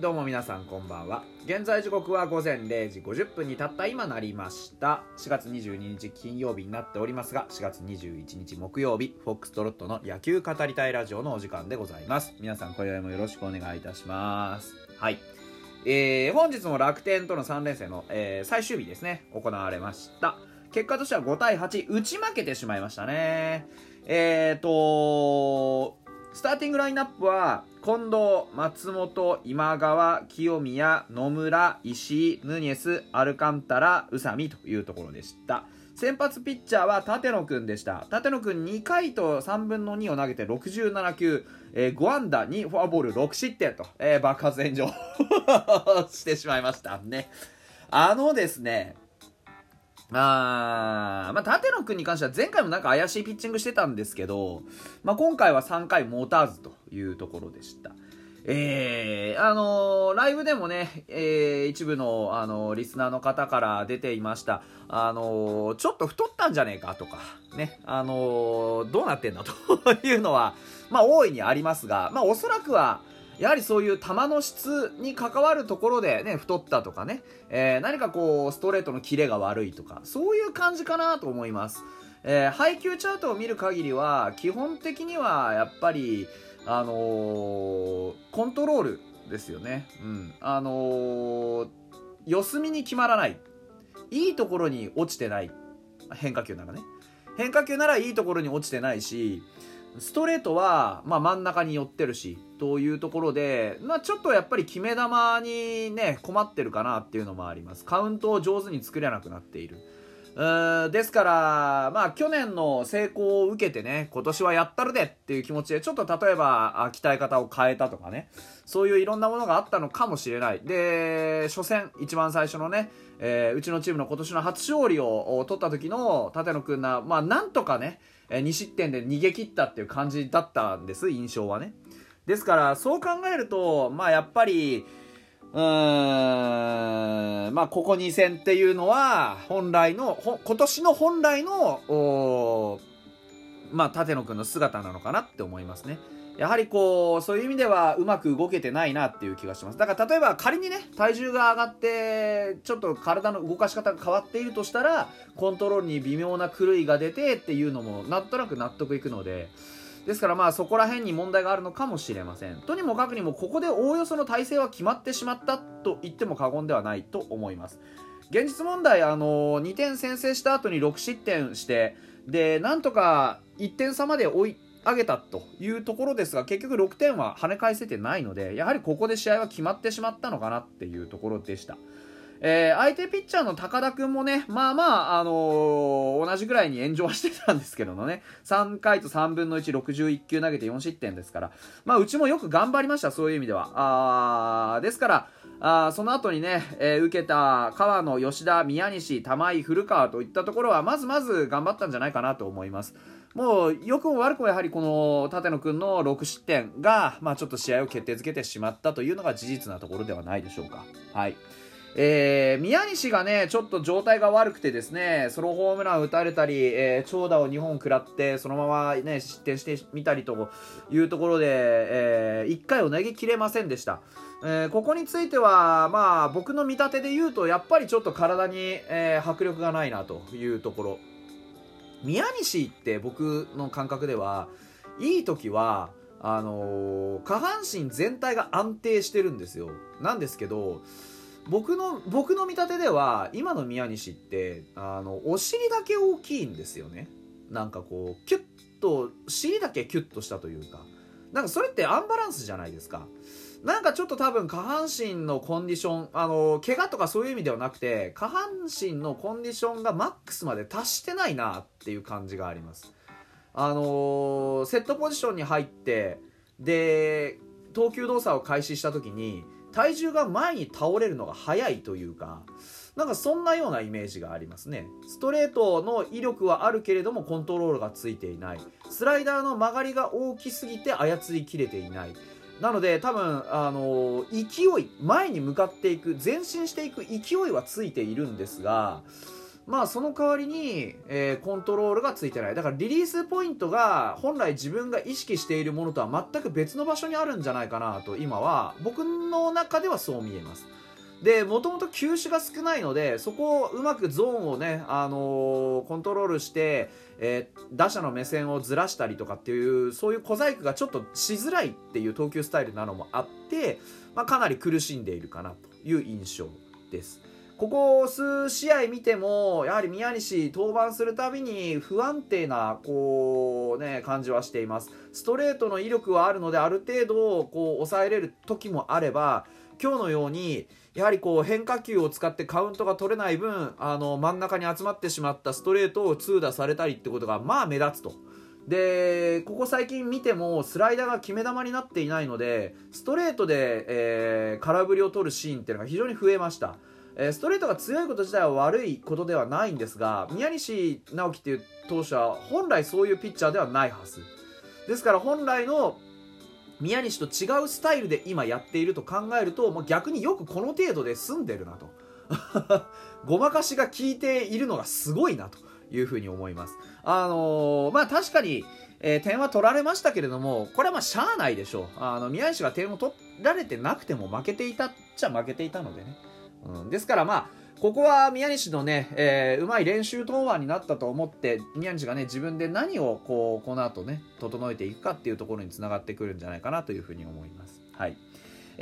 どうも皆さんこんばんは。現在時刻は午前0時50分にたった今なりました。4月22日金曜日になっておりますが4月21日木曜日フォックストロットの野球語りたいラジオのお時間でございます。皆さん今宵もよろしくお願いいたします。はい。えー、本日も楽天との3連戦の、えー、最終日ですね。行われました。結果としては5対8打ち負けてしまいましたね。えーとスターティングラインナップは近藤、松本、今川、清宮、野村、石井、ヌニエス、アルカンタラ、宇佐美というところでした。先発ピッチャーは立野くんでした。立野くん2回と3分の2を投げて67球、えー、5安打2フォアボール6失点と、えー、爆発炎上 してしまいましたね。あのですね、あまあ、立野君に関しては前回もなんか怪しいピッチングしてたんですけど、まあ、今回は3回持たずというところでした。えー、あのー、ライブでもね、えー、一部の、あのー、リスナーの方から出ていました。あのちょっと太ったんじゃねえかとか、ね、あのどうなってんだというのは、まあ、大いにありますが、まあ、おそらくは、やはりそういう球の質に関わるところでね、太ったとかね、えー、何かこう、ストレートのキレが悪いとか、そういう感じかなと思います。えー、配球チャートを見る限りは、基本的にはやっぱり、あのー、コントロールですよね。うん。あのー、四隅に決まらない。いいところに落ちてない。変化球ならね。変化球ならいいところに落ちてないし、ストレートは、まあ、真ん中に寄ってるし、というところで、まあ、ちょっとやっぱり決め球にね、困ってるかなっていうのもあります。カウントを上手に作れなくなっている。ですから、まあ、去年の成功を受けてね、今年はやったるでっていう気持ちで、ちょっと例えば、鍛え方を変えたとかね、そういういろんなものがあったのかもしれない。で、初戦、一番最初のね、えー、うちのチームの今年の初勝利を取った時の立野くんな、まあ、なんとかね、え2失点で逃げ切ったっていう感じだったんです印象はねですからそう考えるとまあやっぱりうーんまあここ2戦っていうのは本来の今年の本来のまあ立野君の姿なのかなって思いますね。やはりこう、そういう意味ではうまく動けてないなっていう気がします。だから例えば仮にね、体重が上がって、ちょっと体の動かし方が変わっているとしたら、コントロールに微妙な狂いが出てっていうのもなんとなく納得いくので、ですからまあそこら辺に問題があるのかもしれません。とにもかくにもここでおおよその体制は決まってしまったと言っても過言ではないと思います。現実問題、あの2点先制した後に6失点して、で、なんとか1点差まで追い上げたというところですが結局6点は跳ね返せてないのでやはりここで試合は決まってしまったのかなっていうところでした。えー、相手ピッチャーの高田君もね、まあまあ、あのー、同じぐらいに炎上はしてたんですけどもね、3回と3分の1、61球投げて4失点ですから、まあ、うちもよく頑張りました、そういう意味では。あですから、あその後にね、えー、受けた川野、吉田、宮西、玉井、古川といったところは、まずまず頑張ったんじゃないかなと思います。もう、良くも悪くもやはりこの立野君の6失点が、まあちょっと試合を決定づけてしまったというのが事実なところではないでしょうか。はい。えー、宮西がね、ちょっと状態が悪くてですね、ソロホームラン打たれたり、えー、長打を2本食らって、そのままね、失点してみたりというところで、えー、1回を投げきれませんでした。えー、ここについては、まあ、僕の見立てで言うと、やっぱりちょっと体に、えー、迫力がないなというところ。宮西って僕の感覚ではいい時はあのー、下半身全体が安定してるんですよ。なんですけど僕の僕の見立てでは今の宮西ってあのお尻だけ大きいんですよね。なんかこうキュッと尻だけキュッとしたというか。なんかそれってアンバランスじゃないですか。なんかちょっと多分下半身のコンディション、あの、怪我とかそういう意味ではなくて、下半身のコンディションがマックスまで達してないなっていう感じがあります。あのセットポジションに入って、で、投球動作を開始した時に、体重が前に倒れるのが早いというか、なんかそんなようなイメージがありますね。ストレートの威力はあるけれどもコントロールがついていない。スライダーの曲がりが大きすぎて操りきれていない。なので多分、あの勢い前に向かっていく前進していく勢いはついているんですがまあその代わりに、えー、コントロールがついてない。だからリリースポイントが本来自分が意識しているものとは全く別の場所にあるんじゃないかなと今は僕の中ではそう見えます。でもともと球種が少ないのでそこをうまくゾーンをね、あのー、コントロールして、えー、打者の目線をずらしたりとかっていうそういう小細工がちょっとしづらいっていう投球スタイルなのもあって、まあ、かなり苦しんでいるかなという印象です。ここ数試合見てもやはり宮西登板するたびに不安定なこう、ね、感じはしています。ストレートの威力はあるのである程度こう抑えれる時もあれば今日のようにやはりこう変化球を使ってカウントが取れない分あの真ん中に集まってしまったストレートを痛打されたりってことがまあ目立つと。でここ最近見てもスライダーが決め球になっていないのでストレートで、えー、空振りを取るシーンっていうのが非常に増えました。えストレートが強いこと自体は悪いことではないんですが宮西直樹っていう投手は本来そういうピッチャーではないはずですから本来の宮西と違うスタイルで今やっていると考えるともう逆によくこの程度で済んでるなと ごまかしが効いているのがすごいなというふうに思いますあのー、まあ確かにえー、点は取られましたけれども、これはまあしゃあないでしょう。あの、宮西が点を取られてなくても負けていたっちゃ負けていたのでね。うん、ですからまあここは宮西のね、えー、うまい練習登板になったと思って宮西がね自分で何をこうこの後ね整えていくかっていうところにつながってくるんじゃないかなというふうに思います。はい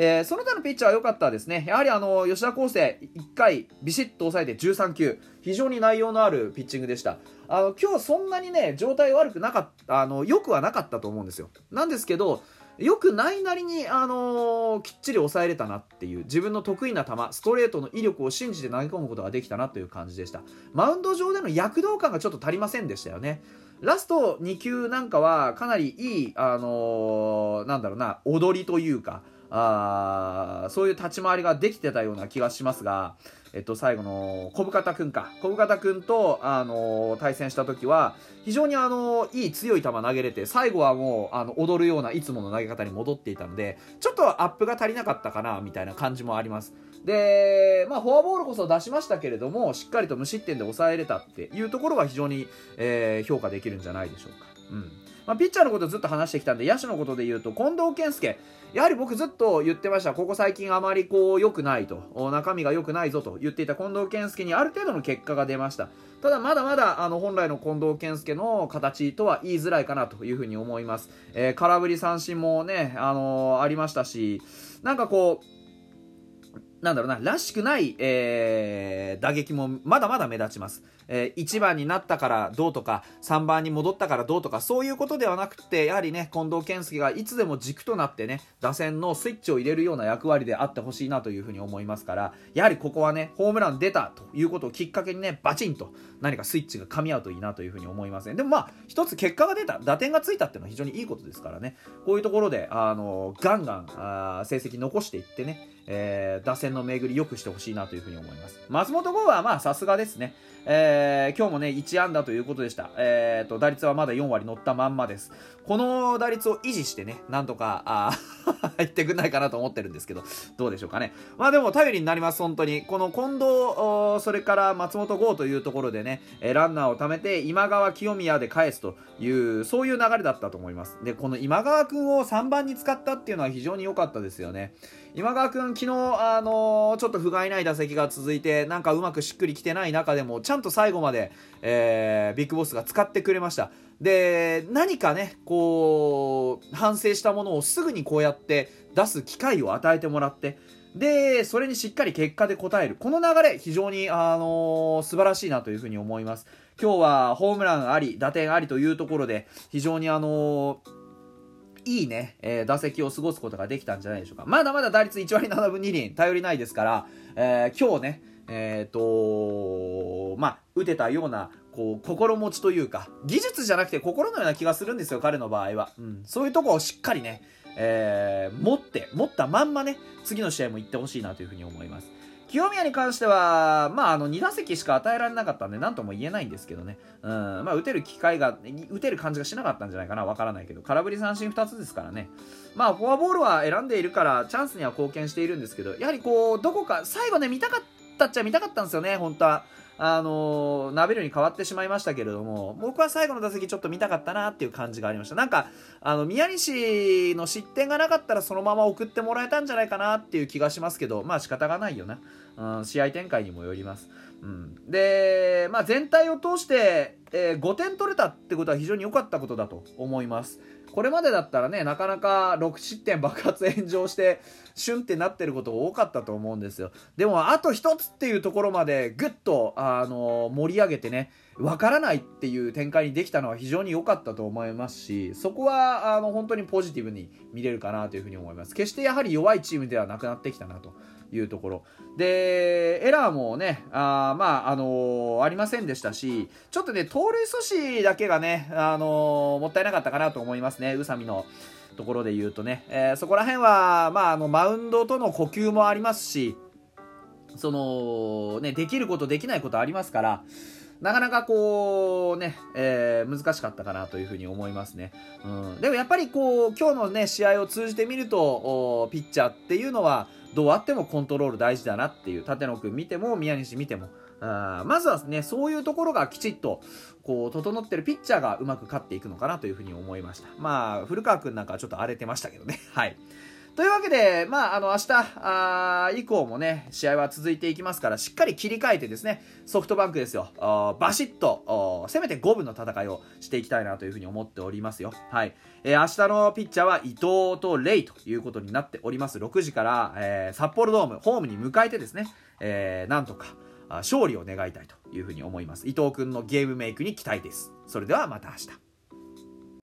えー、その他のピッチャーは良かったですね。やはりあの吉田康生、1回ビシッと抑えて13球、非常に内容のあるピッチングでした。あの今日そんなにね、状態悪くなかった、あの良くはなかったと思うんですよ。なんですけど、よくないなりに、あのー、きっちり抑えれたなっていう自分の得意な球ストレートの威力を信じて投げ込むことができたなという感じでした。マウンド上での躍動感がちょっと足りませんでしたよね。ラスト2球なんかはかなりいい、あのー、なんだろうな踊りというかあそういう立ち回りができてたような気がしますが、えっと、最後の小深田君か。小深田君と、あの対戦した時は非常に、あのいい強い球投げれて最後はもうあの踊るようないつもの投げ方に戻っていたのでちょっとアップが足りなかったかなみたいな感じもあります。で、まあ、フォアボールこそ出しましたけれどもしっかりと無失点で抑えれたっていうところは非常に、えー、評価できるんじゃないでしょうか。うん。まあ、ピッチャーのことずっと話してきたんで野手のことで言うと近藤健介やはり僕ずっと言ってました。ここ最近あまりこう良くないと。中身が良くないぞと言っていた近藤健介にある程度の結果が出ました。ただまだまだあの本来の近藤健介の形とは言いづらいかなというふうに思います。えー、空振り三振もね、あのー、ありましたし、なんかこう、なんだろうな、らしくない、えー、打撃もまだまだ目立ちます。えー、1番になったからどうとか、3番に戻ったからどうとか、そういうことではなくて、やはりね、近藤健介がいつでも軸となってね、打線のスイッチを入れるような役割であってほしいなというふうに思いますから、やはりここはね、ホームラン出たということをきっかけにね、バチンと何かスイッチが噛み合うといいなというふうに思いますね。でもまあ、一つ結果が出た、打点がついたっていうのは非常にいいことですからね、こういうところで、あの、ガンガン、あ成績残していってね、えー、打線の巡り良くしてほしいなというふうに思います。松本剛はまあさすがですね。えー、今日もね、1安打ということでした。えー、と、打率はまだ4割乗ったまんまです。この打率を維持してね、なんとか、あ 入ってくんないかなと思ってるんですけど、どうでしょうかね。まあでも頼りになります、本当に。この近藤、それから松本剛というところでね、えランナーを貯めて、今川清宮で返すという、そういう流れだったと思います。で、この今川君を3番に使ったっていうのは非常に良かったですよね。今川君、昨日、あのー、ちょっと不甲斐ない打席が続いて、なんかうまくしっくりきてない中でも、ちゃんと最後まで、えー、ビッグボスが使ってくれました。で、何かね、こう、反省したものをすぐにこうやって出す機会を与えてもらって、で、それにしっかり結果で応える。この流れ、非常に、あのー、素晴らしいなというふうに思います。今日はホームランあり、打点ありというところで、非常にあのーいいね、えー、打席を過ごすことができたんじゃないでしょうか。まだまだ打率1割7分2厘、頼りないですから、えー、今日ね、えっ、ー、とまあ、打てたような、こう、心持ちというか、技術じゃなくて心のような気がするんですよ、彼の場合は。うん。そういうとこをしっかりね、えー、持って、持ったまんまね、次の試合も行ってほしいなというふうに思います。清宮に関しては、まあ、あの、2打席しか与えられなかったんで、なんとも言えないんですけどね。うん、まあ、打てる機会が、打てる感じがしなかったんじゃないかな、わからないけど、空振り三振2つですからね。まあ、フォアボールは選んでいるから、チャンスには貢献しているんですけど、やはりこう、どこか、最後ね、見たかったったっちゃ見たかったんですよね、本当は。あのー、ナベルに変わってしまいましたけれども、僕は最後の打席ちょっと見たかったなっていう感じがありました。なんか、あの、宮西の失点がなかったらそのまま送ってもらえたんじゃないかなっていう気がしますけど、まあ仕方がないよな。うん、試合展開にもよります。うん、で、まあ全体を通して、えー、5点取れたってことは非常に良かったことだと思います。これまでだったらね、なかなか6失点爆発炎上して、シュンってなってることが多かったと思うんですよ。でも、あと一つっていうところまでぐっと、あの、盛り上げてね、わからないっていう展開にできたのは非常に良かったと思いますし、そこは、あの、本当にポジティブに見れるかなというふうに思います。決してやはり弱いチームではなくなってきたなというところ。で、エラーもね、あまあ、あのー、ありませんでしたし、ちょっとね、盗塁阻止だけがね、あのー、もったいなかったかなと思いますね、宇佐美の。ところで言うとね、えー、そこら辺は、まあ、あのマウンドとの呼吸もありますしそのねできることできないことありますからなかなかこうね、えー、難しかったかなというふうに思いますね。うん、でもやっぱりこう今日のね試合を通じてみるとピッチャーっていうのはどうあってもコントロール大事だなっていう立野君見ても宮西見ても。あまずはねそういうところがきちっとこう整ってるピッチャーがうまく勝っていくのかなというふうに思いました。まあ古川君なんかはちょっと荒れてましたけどね。はい。というわけで、まあ、あの、明日、あ以降もね、試合は続いていきますから、しっかり切り替えてですね、ソフトバンクですよ、バシッと、せめて5分の戦いをしていきたいなというふうに思っておりますよ。はい。えー、明日のピッチャーは伊藤とレイということになっております。6時から、えー、札幌ドーム、ホームに迎えてですね、えー、なんとか、勝利を願いたいというふうに思います。伊藤君のゲームメイクに期待です。それではまた明日。